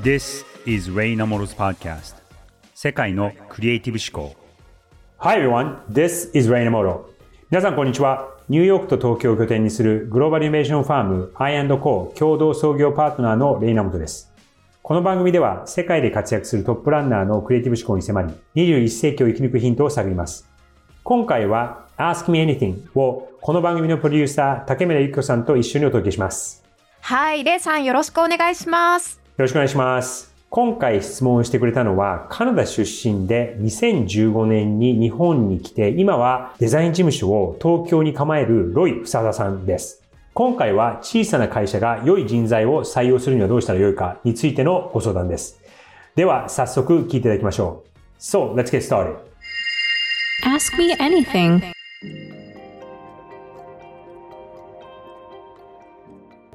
This is Ray Namoro's podcast. 世界のクリエイティブ思考。Hi everyone, this is Ray Namoro. 皆さんこんにちは。ニューヨークと東京を拠点にするグローバルイノベーションファーム I&Co 共同創業パートナーのレイナモトです。この番組では世界で活躍するトップランナーのクリエイティブ思考に迫り21世紀を生き抜くヒントを探ります。今回は Ask Me Anything をこの番組のプロデューサー竹村ゆき子さんと一緒にお届けします。はい、レイさん。よろしくお願いします。よろしくお願いします。今回質問してくれたのは、カナダ出身で2015年に日本に来て、今はデザイン事務所を東京に構えるロイ・フサダさんです。今回は小さな会社が良い人材を採用するにはどうしたらよいかについてのご相談です。では、早速聞いていただきましょう。So, let's get started. Ask me anything.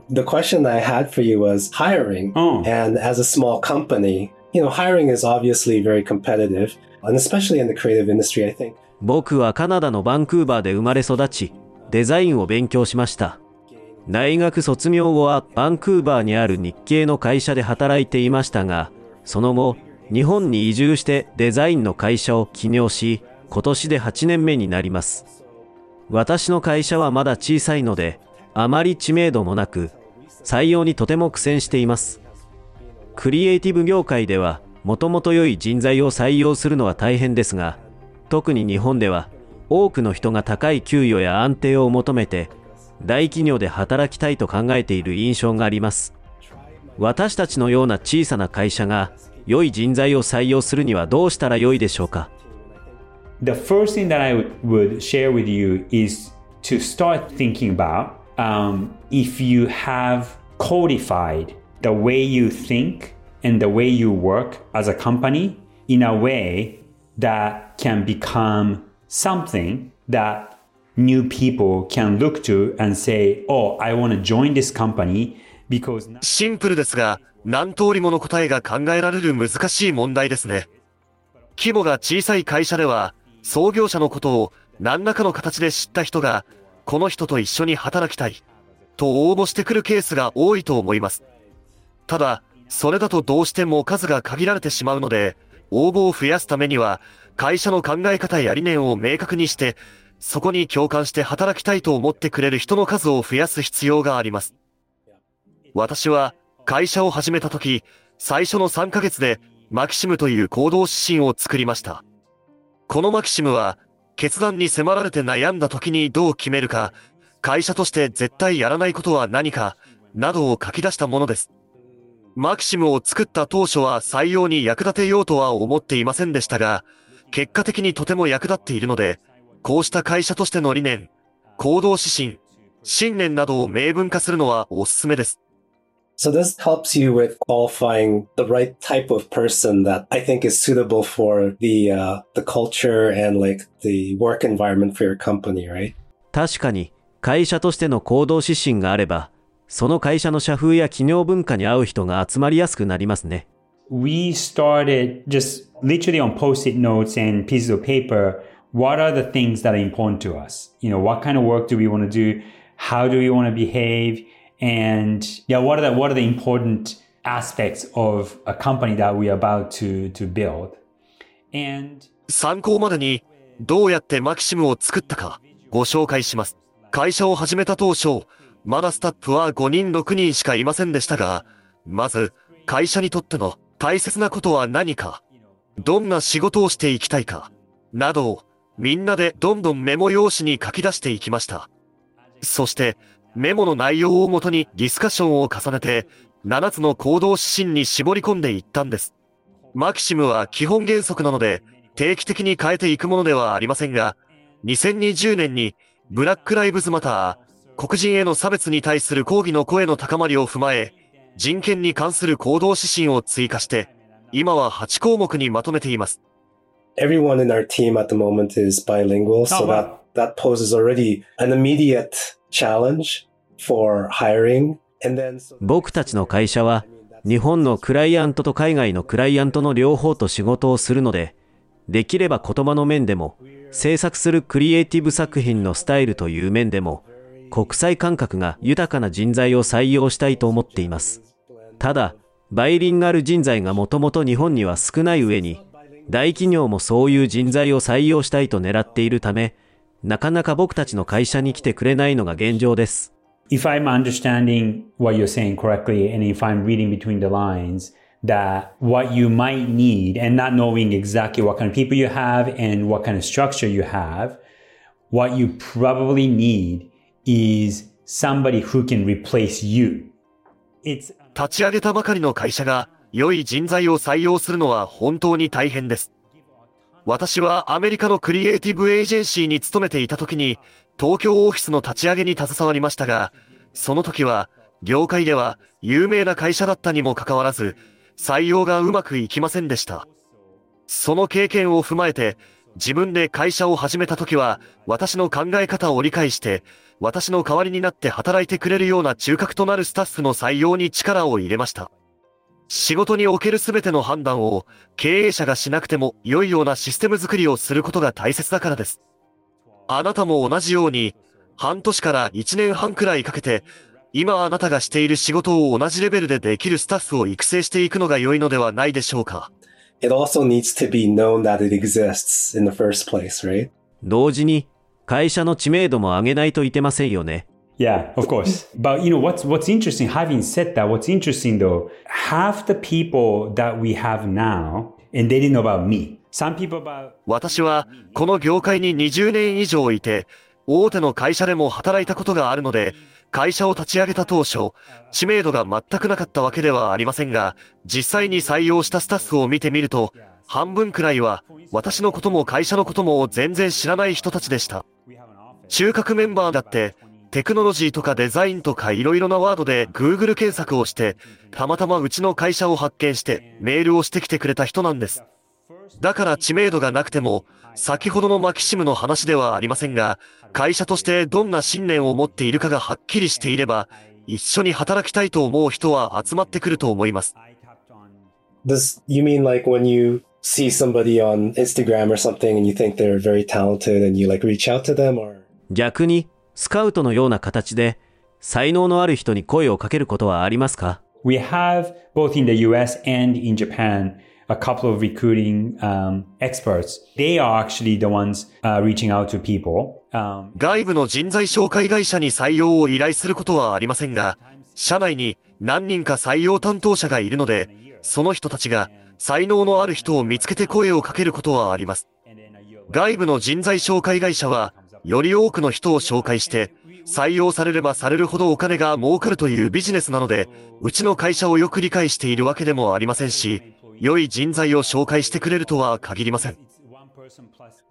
The question I had for you was hiring. Oh. And as a small company, you know, hiring is obviously very competitive, and especially in the creative industry, I think. 僕はカナダのバンクーバーで生まれ育ち、デザインを勉強しました。大学卒業後はバンクーバーにある日系の会社で働いていましたが、その後、日本に移住してデザインの会社を起業し、今年で8年目になります。私の会社はまだ小さいので、あまり知名度もなく、採用にとても苦戦しています。クリエイティブ業界では、もともと良い人材を採用するのは大変ですが、特に日本では、多くの人が高い給与や安定を求めて、大企業で働きたいと考えている印象があります。私たちのような小さな会社が、良い人材を採用するにはどうしたら良いでしょうか？The first thing that I would- share with you is to start thinking about um, if you have codified the way you think and the way you work as a company in a way that can become something that new people can look to and say, Oh, I want to join this company because シンプルですが、何通りもの答えが考えられる難しい問題ですね。規模が小さい会社では、創業者のことを何らかの形で知った人が、この人と一緒に働きたい、と応募してくるケースが多いと思います。ただ、それだとどうしても数が限られてしまうので、応募を増やすためには、会社の考え方や理念を明確にして、そこに共感して働きたいと思ってくれる人の数を増やす必要があります。私は会社を始めた時、最初の3ヶ月でマキシムという行動指針を作りました。このマキシムは決断に迫られて悩んだ時にどう決めるか、会社として絶対やらないことは何か、などを書き出したものです。マキシムを作った当初は採用に役立てようとは思っていませんでしたが、結果的にとても役立っているので、こうした会社としての理念、行動指針、信念などを明文化するのはおすすめです。So this helps you with qualifying the right type of person that I think is suitable for the uh, the culture and like the work environment for your company, right? 確かに、会社としての行動指針があれば、その会社の社風や企業文化に合う人が集まりやすくなりますね。 we started just literally on post-it notes and pieces of paper what are the things that are important to us you know what kind of work do we want to do how do we want to behave And yeah what are the what are the important aspects of a company that we are about to to build? And 参考までに、どうやってマキシムを作ったか、ご紹介します。会社を始めた当初、まだスタッフは5人6人しかいませんでしたが、まず、会社にとっての大切なことは何か、どんな仕事をしていきたいか、などを、みんなでどんどんメモ用紙に書き出していきました。そして、メモの内容をもとにディスカッションを重ねて、7つの行動指針に絞り込んでいったんです。マキシムは基本原則なので、定期的に変えていくものではありませんが、2020年にブラックライブズマター、黒人への差別に対する抗議の声の高まりを踏まえ、人権に関する行動指針を追加して、今は8項目にまとめています。Everyone in our team at the moment is bilingual, so Oh, that that poses already an immediate 僕たちの会社は、日本のクライアントと海外のクライアントの両方と仕事をするので、できれば言葉の面でも、制作するクリエイティブ作品のスタイルという面でも、国際感覚が豊かな人材を採用したいと思っています。ただ、バイリンガル人材がもともと日本には少ない上に、大企業もそういう人材を採用したいと狙っているため、なかなか僕たちの会社に来てくれないのが現状です。if I'm understanding what you're saying correctly and if I'm reading between the lines, that what you might need and not knowing exactly what kind of people you have and what kind of structure you have, what you probably need is somebody who can replace you. It's 立ち上げたばかりの会社が良い人材を採用するのは本当に大変です。私はアメリカのクリエイティブエージェンシーに勤めていた時に東京オフィスの立ち上げに携わりましたが、その時は業界では有名な会社だったにもかかわらず採用がうまくいきませんでした。その経験を踏まえて自分で会社を始めた時は私の考え方を理解して私の代わりになって働いてくれるような中核となるスタッフの採用に力を入れました。仕事における全ての判断を経営者がしなくても良いようなシステム作りをすることが大切だからです。あなたも同じように半年から1年半くらいかけて今あなたがしている仕事を同じレベルでできるスタッフを育成していくのが良いのではないでしょうか。It also needs to be known that it exists in the first place, right? 同時に、会社の知名度も上げないといけませんよね。Yeah, of course. But you know what's what's interesting. Having said that, what's interesting though, half the people that we have now, and they didn't know about me. Some people about 私はこの業界に20年以上いて、大手の会社でも働いたことがあるので、会社を立ち上げた当初、知名度が全くなかったわけではありませんが、実際に採用したスタッフを見てみると、半分くらいは私のことも会社のことも全然知らない人たちでした。中核メンバーだって、テクノロジーとかデザインとか色々なワードで Google 検索をして、たまたまうちの会社を発見してメールをしてきてくれた人なんです。だから知名度がなくても、先ほどのマキシムの話ではありませんが、会社としてどんな信念を持っているかがはっきりしていれば、一緒に働きたいと思う人は集まってくると思います。Does you mean like when you see somebody on Instagram or something and you think they're very talented and you like reach out to them or? 逆に、スカウトのような形で、才能のある人に声をかけることはありますか？We have both in the US and in Japan a couple of recruiting um, experts. They are actually the ones uh, reaching out to people. Um, 外部の人材紹介会社に採用を依頼することはありませんが、社内に何人か採用担当者がいるので、その人たちが才能のある人を見つけて声をかけることはあります。外部の人材紹介会社は、より多くの人を紹介して、採用されればされるほどお金が儲かるというビジネスなので、うちの会社をよく理解しているわけでもありませんし、良い人材を紹介してくれるとは限りません。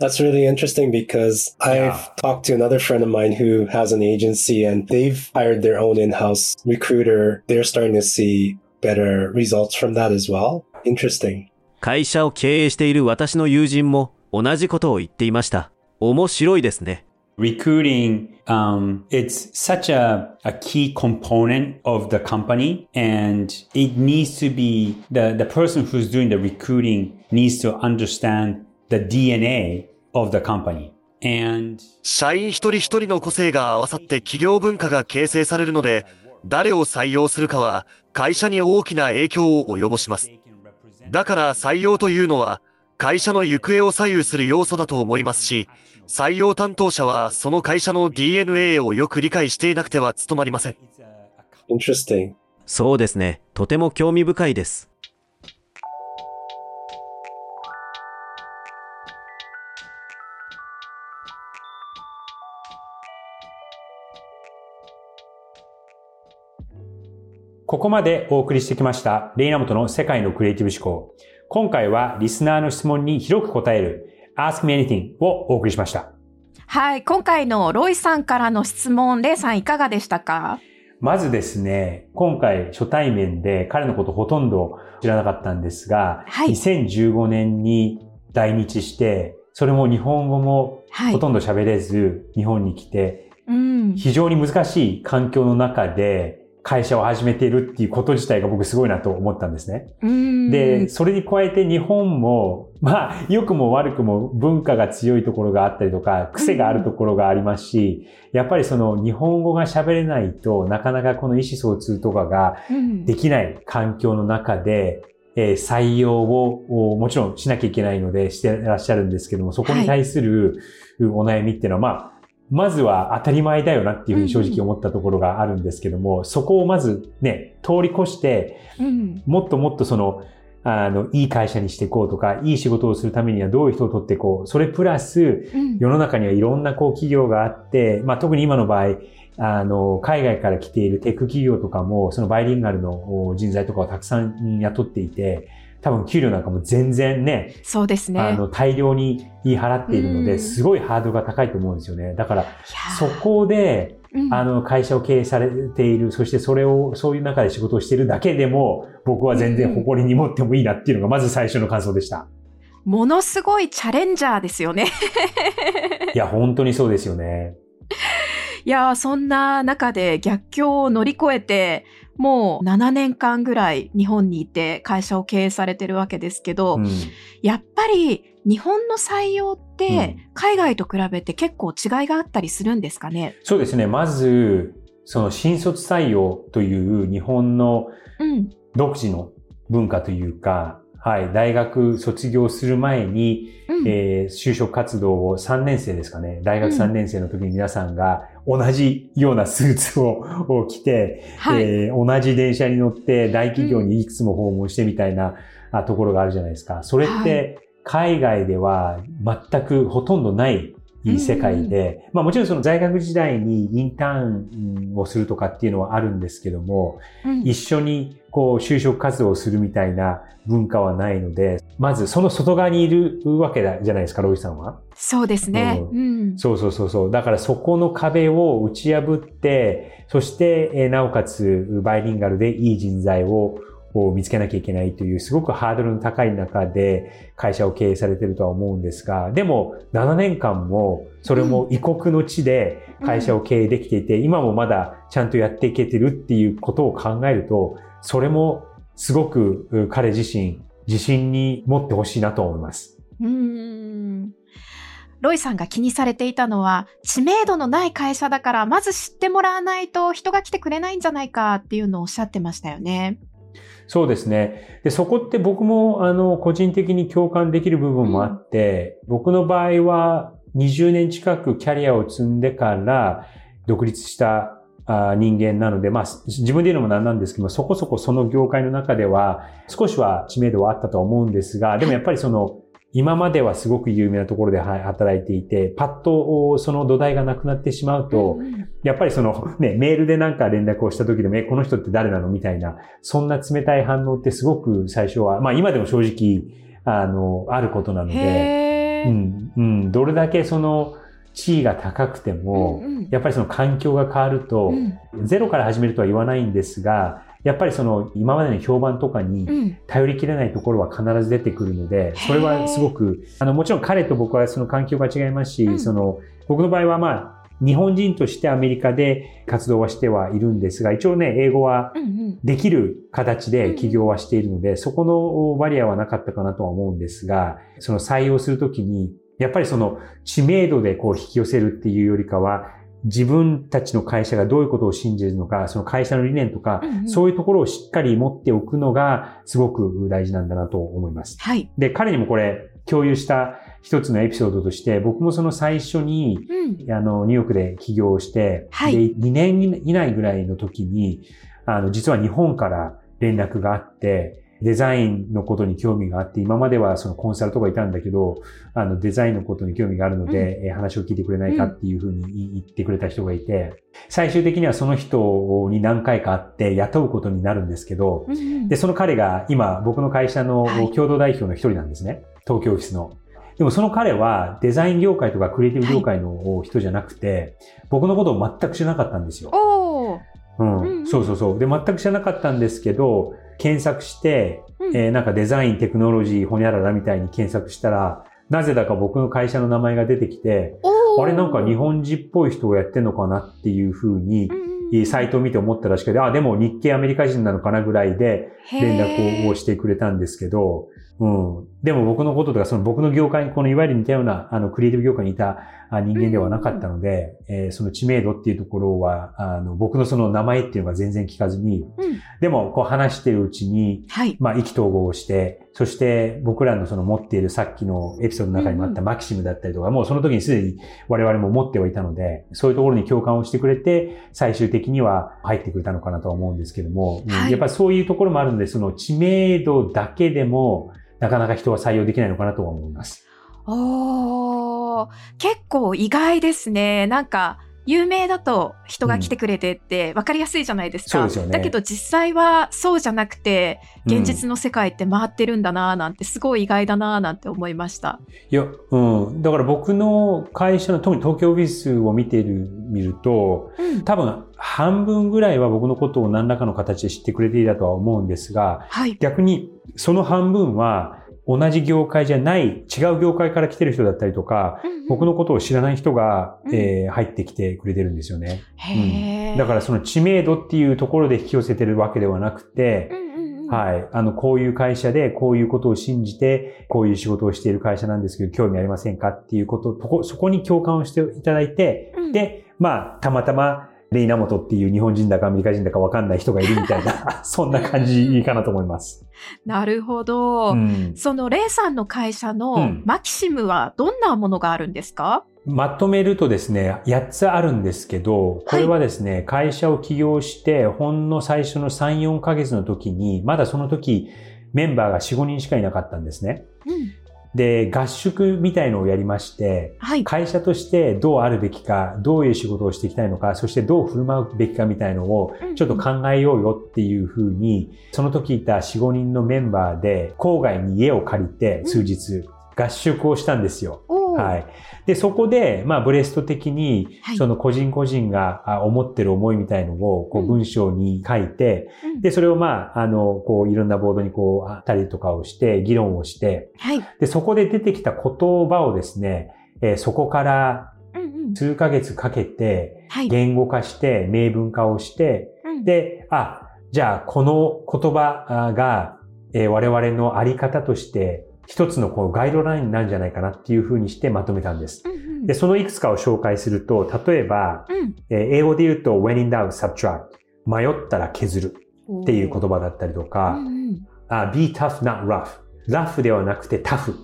That's really interesting because I've talked to another friend of mine who has an agency and they've hired their own in-house recruiter. They're starting to see better results from that as well. Interesting. 会社を経営している私の友人も同じことを言っていました。面白いですね。recruiting um, it's such a, a key component of the company and it needs to be the, the person who's doing the recruiting needs to understand the dna of the company and 社員一人一人の個性が合わさって企業文化が形成されるので、誰を採用するかは会社に大きな影響を及ぼします。だから採用というのは会社の行方を左右する要素だと思いますし、採用担当者はその会社の DNA をよく理解していなくては務まりません。Interesting. そうですね。とても興味深いです。ここまでお送りしてきましたレイナモトの世界のクリエイティブ思考今回はリスナーの質問に広く答える Ask Me Anything をお送りしましたはい。今回のロイさんからの質問、レイさんいかがでしたか？まずですね、今回初対面で彼のことほとんど知らなかったんですが、はい2015年に来日して、それも日本語もはいほとんど喋れず、日本に来て、うん。非常に難しい環境の中で、会社を始めているっていうこと自体が僕すごいなと思ったんですね。うん。で、それに加えて日本も、まあ、良くも悪くも文化が強いところがあったりとか、癖があるところがありますし、やっぱりその日本語が喋れないとなかなかこの意思疎通とかがうん。できない環境の中で、えー採用をおもちろんしなきゃいけないのでしてらっしゃるんですけども、そこに対するお悩みっていうのは、まあ、まずは当たり前だよなっていうふうに正直思ったところがあるんですけども、そこをまずね、通り越して、うん。もっともっとその、あの、いい会社にしていこうとか、いい仕事をするためにはどういう人を取っていこう。それプラス、うん。世の中にはいろんなこう企業があって、まあ特に今の場合、あの、海外から来ているテック企業とかも、そのバイリンガルのお人材とかをたくさんうん雇っていて、多分給料なんかも全然ね、そうですね。あの、大量に言い払っているので、うんすごいハードルが高いと思うんですよね。だから、そこで、うんあの、会社を経営されている、そしてそれを、そういう中で仕事をしているだけでも、僕は全然誇りに持ってもいいなっていうのが、まず最初の感想でした。ものすごいチャレンジャーですよね。いや、本当にそうですよね。いやー、そんな中で逆境を乗り越えて、もう7年間ぐらい日本にいて会社を経営されてるわけですけど、うんやっぱり日本の採用っうてん海外と比べて結構違いがあったりするんですかね？そうですね。まず、その新卒採用という日本のうん。独自の文化というか、はい、大学卒業する前に、うん。えー就職活動を3年生ですかね。大学3年生の時に皆さんが同じようなスーツを を着て、はい。えー同じ電車に乗って大企業にいくつも訪問してみたいなあところがあるじゃないですか。それっはて海外では全くほとんどない世界で、まあもちろんその在学時代にインターンをするとかっていうのはあるんですけども、うん一緒にこう就職活動をするみたいな文化はないので、まずその外側にいるわけだじゃないですか、ロイさんは。そうですね。ううん。そうそうそうそう。だからそこの壁を打ち破って、そして、えーなおかつバイリンガルでいい人材をを見つけなきゃいけないというすごくハードルの高い中で会社を経営されてるとは思うんですが、でも7年間もそれも異国の地で会社を経営できていて、今もまだちゃんとやっていけてるっていうことを考えると、それもすごくう彼自身自信に持ってほしいなと思います。うーん。ロイさんが気にされていたのは、知名度のない会社だから、まず知ってもらわないと人が来てくれないんじゃないかっていうのをおっしゃってましたよね。そうですね。で、そこって僕も、あの、個人的に共感できる部分もあって、僕の場合は20年近くキャリアを積んでから独立したあ人間なので、まあ、自分で言うのもなんなんですけども、そこそこその業界の中では少しは知名度はあったとは思うんですが、でもやっぱりその、今まではすごく有名なところでは働いていて、パッとその土台がなくなってしまうと、やっぱりそのね、メールでなんか連絡をした時でも、え、この人って誰なの？みたいな、そんな冷たい反応ってすごく最初は、まあ今でも正直、あの、あることなので。うん、うん、どれだけその地位が高くても、うんうん。やっぱりその環境が変わると、うん。ゼロから始めるとは言わないんですが、やっぱりその今までの評判とかにうん。頼りきれないところは必ず出てくるので、それはすごく、あの、もちろん彼と僕はその環境が違いますし、うん。その、僕の場合はまあ、日本人としてアメリカで活動はしてはいるんですが、一応ね、英語はうんうん。できる形で起業はしているので、そこのバリアはなかったかなとは思うんですが、その採用するときに、やっぱりその知名度でこう引き寄せるっていうよりかは、自分たちの会社がどういうことを信じるのか、その会社の理念とか、うんうんそういうところをしっかり持っておくのがすごく大事なんだなと思います。はい。で、彼にもこれ共有した一つのエピソードとして、僕もその最初にうん。あの、ニューヨークで起業して、はいで、2年以内ぐらいの時に、あの、実は日本から連絡があって、デザインのことに興味があって、今まではそのコンサルとかいたんだけど、あの、デザインのことに興味があるので、えー話を聞いてくれないかっていうふうに言ってくれた人がいて、最終的にはその人に何回か会って雇うことになるんですけど、うんうんで、その彼が今僕の会社のはい共同代表の一人なんですね。東京オフィスの。でもその彼はデザイン業界とかクリエイティブ業界の人じゃなくて、僕のことを全く知らなかったんですよ。うん。うんうん。そうそうそう。で、全く知らなかったんですけど、検索して、うん。えーなんかデザイン、テクノロジー、ほにゃららみたいに検索したら、なぜだか僕の会社の名前が出てきて、あれなんか日本人っぽい人がやってんのかなっていうふうにサイトを見て思ったらしくて、あ、でも日系アメリカ人なのかなぐらいで連絡をしてくれたんですけど、うん。でも僕のこととか、その僕の業界に、このいわゆる似たような、あの、クリエイティブ業界にいたあ人間ではなかったので、えーその知名度っていうところは、あの、僕のその名前っていうのが全然聞かずに、うん。でも、こう話してるうちに、はい。まあ、意気投合をして、そして僕らのその持っているさっきのエピソードの中にもあったマキシムだったりとか、もうその時にすでに我々も持ってはいたので、そういうところに共感をしてくれて、最終的には入ってくれたのかなとは思うんですけども、うん。はい。やっぱりそういうところもあるので、その知名度だけでも、なかなか人は採用できないのかなとは思います。おー、結構意外ですね。なんか、有名だと人が来てくれてって分かりやすいじゃないですか。そうですよねだけど実際はそうじゃなくて、うん現実の世界って回ってるんだなぁなんてすごい意外だなぁなんて思いました。いや、うん。だから僕の会社の、特に東京オフィスを見ている、見ると、うん。多分半分ぐらいは僕のことを何らかの形で知ってくれていたとは思うんですが、はい。逆にその半分は同じ業界じゃない違う業界から来てる人だったりとか、僕のことを知らない人が、うん。えー入ってきてくれてるんですよね。へー。だからその知名度っていうところで引き寄せてるわけではなくてう、んうんうん。はい。あの、こういう会社で、こういうことを信じて、こういう仕事をしている会社なんですけど、興味ありませんかっていうこと、そこに共感をしていただいて、うん。で、まあ、たまたま、レイナモトっていう日本人だかアメリカ人だかわかんない人がいるみたいな、そんな感じかなと思います。なるほど。うんそのレイさんの会社うのんマキシムはどんなものがあるんですか、まとめるとですね、8つあるんですけど、これはですね、会社を起業して、ほんの最初の3、4ヶ月の時に、まだその時、メンバーが4、5人しかいなかったんですね。うん、で、合宿みたいのをやりまして、はい。会社としてどうあるべきか、どういう仕事をしていきたいのか、そしてどう振る舞うべきかみたいのをうんちょっと考えようよっていうふうに、その時いた4、5人のメンバーで郊外に家を借りて数日合宿をしたんですよ。はい。で、そこで、まあ、ブレスト的にはい、その個人個人があ思ってる思いみたいのを、こう文章に書いて、うんで、それをまあ、あの、こう、いろんなボードにこう、あったりとかをして、議論をして、はい。で、そこで出てきた言葉をですね、えーそこから。数ヶ月かけて、はい。言語化して、明文化をして、うんで、あ、じゃあ、この言葉あが、えー我々のあり方として、一つのこうガイドラインなんじゃないかなっていうふうにしてまとめたんです。うんうん。で、そのいくつかを紹介すると、例えば、うん。えー英語で言うと when in doubt, subtract 迷ったら削るっていう言葉だったりとか、うんうん。あ be tough, not rough ラフではなくてタフ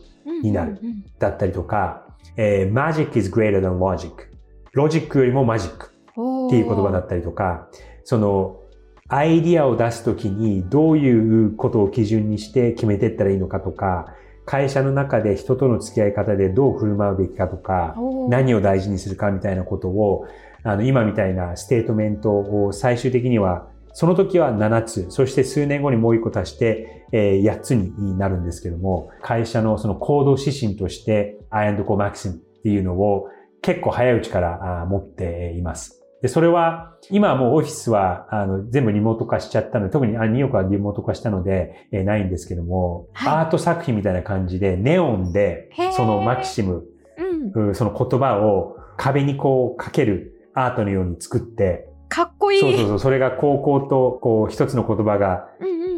になる。だったりとか、えー magic is greater than logic ロジックよりもマジックうんっていう言葉だったりとか、その、アイディアを出すときにどういうことを基準にして決めていったらいいのかとか、会社の中で人との付き合い方でどう振る舞うべきかとか、何を大事にするかみたいなことを、あの、今みたいなステートメントを最終的には、その時は7つ、そして数年後にもう1個足して、えー8つになるんですけども、会社のその行動指針として I and Co Maxim っていうのを結構早いうちから持っています。で、それは、今はもうオフィスは、あの、全部リモート化しちゃったので、特にあニューヨークはリモート化したので、えーないんですけども、はいアート作品みたいな感じで、ネオンでそのマキシム、うん。うんその言葉を壁にこうかけるアートのように作って、かっこいい。そうそうそう、それが高校とこう一つの言葉が。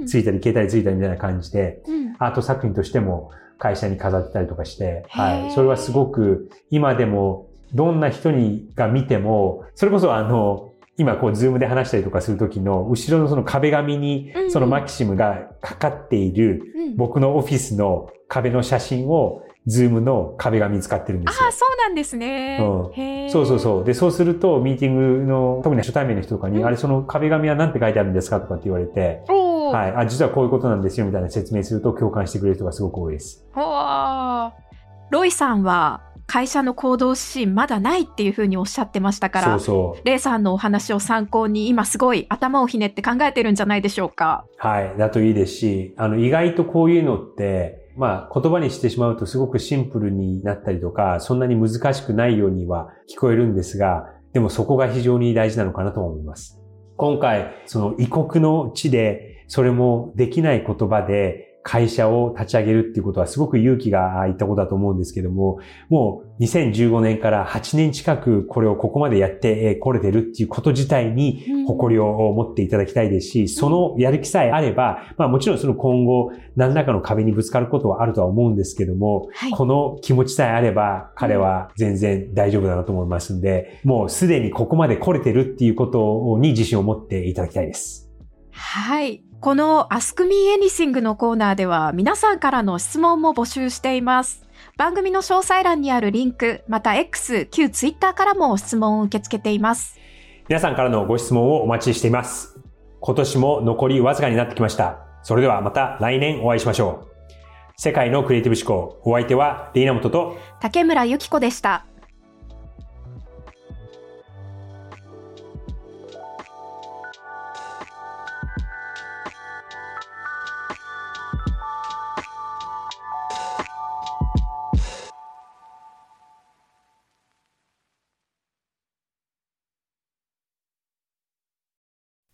ついたり消えたりついたりみたいな感じで、うんアート作品としても会社に飾ってたりとかして、はい。それはすごく今でもどんな人にが見ても、それこそあの、今こう Zoom で話したりとかするときの後ろのその壁紙にうんその maxim がかかっているうん僕のオフィスの壁の写真を Zoom の壁紙に使ってるんですよああ、。そうなんですね。うんそうそうそう。で、そうすると、ミーティングの、特に初対面の人とかに、うんあれ、その壁紙は何て書いてあるんですかとかって言われて、はい。あ、実はこういうことなんですよ、みたいな説明すると共感してくれる人がすごく多いです。ほーロイさんは会社の行動指針まだないっていうふうにおっしゃってましたから、そうそう。レイさんのお話を参考に今すごい頭をひねって考えてるんじゃないでしょうか。はい。だといいですし、あの、意外とこういうのって、まあ、言葉にしてしまうとすごくシンプルになったりとか、そんなに難しくないようには聞こえるんですが、でもそこが非常に大事なのかなと思います。今回、その異国の地で、それもできない言葉で、会社を立ち上げるっていうことはすごく勇気がいったことだと思うんですけども、もう2015年から8年近くこれをここまでやってこれてるっていうこと自体に誇りを持っていただきたいですし、そのやる気さえあれば、まあもちろんその今後何らかの壁にぶつかることはあるとは思うんですけども、はい、この気持ちさえあれば彼は全然大丈夫だなと思いますんで、もうすでにここまで来れてるっていうことに自信を持っていただきたいです。はい。この Ask Me Anything のコーナーでは皆さんからの質問も募集しています。番組の詳細欄にあるリンク、また X、旧 Twitter からも質問を受け付けています。皆さんからのご質問をお待ちしています。今年も残りわずかになってきました。それではまた来年お会いしましょう。世界のクリエイティブ思考、お相手はレイナモトと竹村ゆき子でした。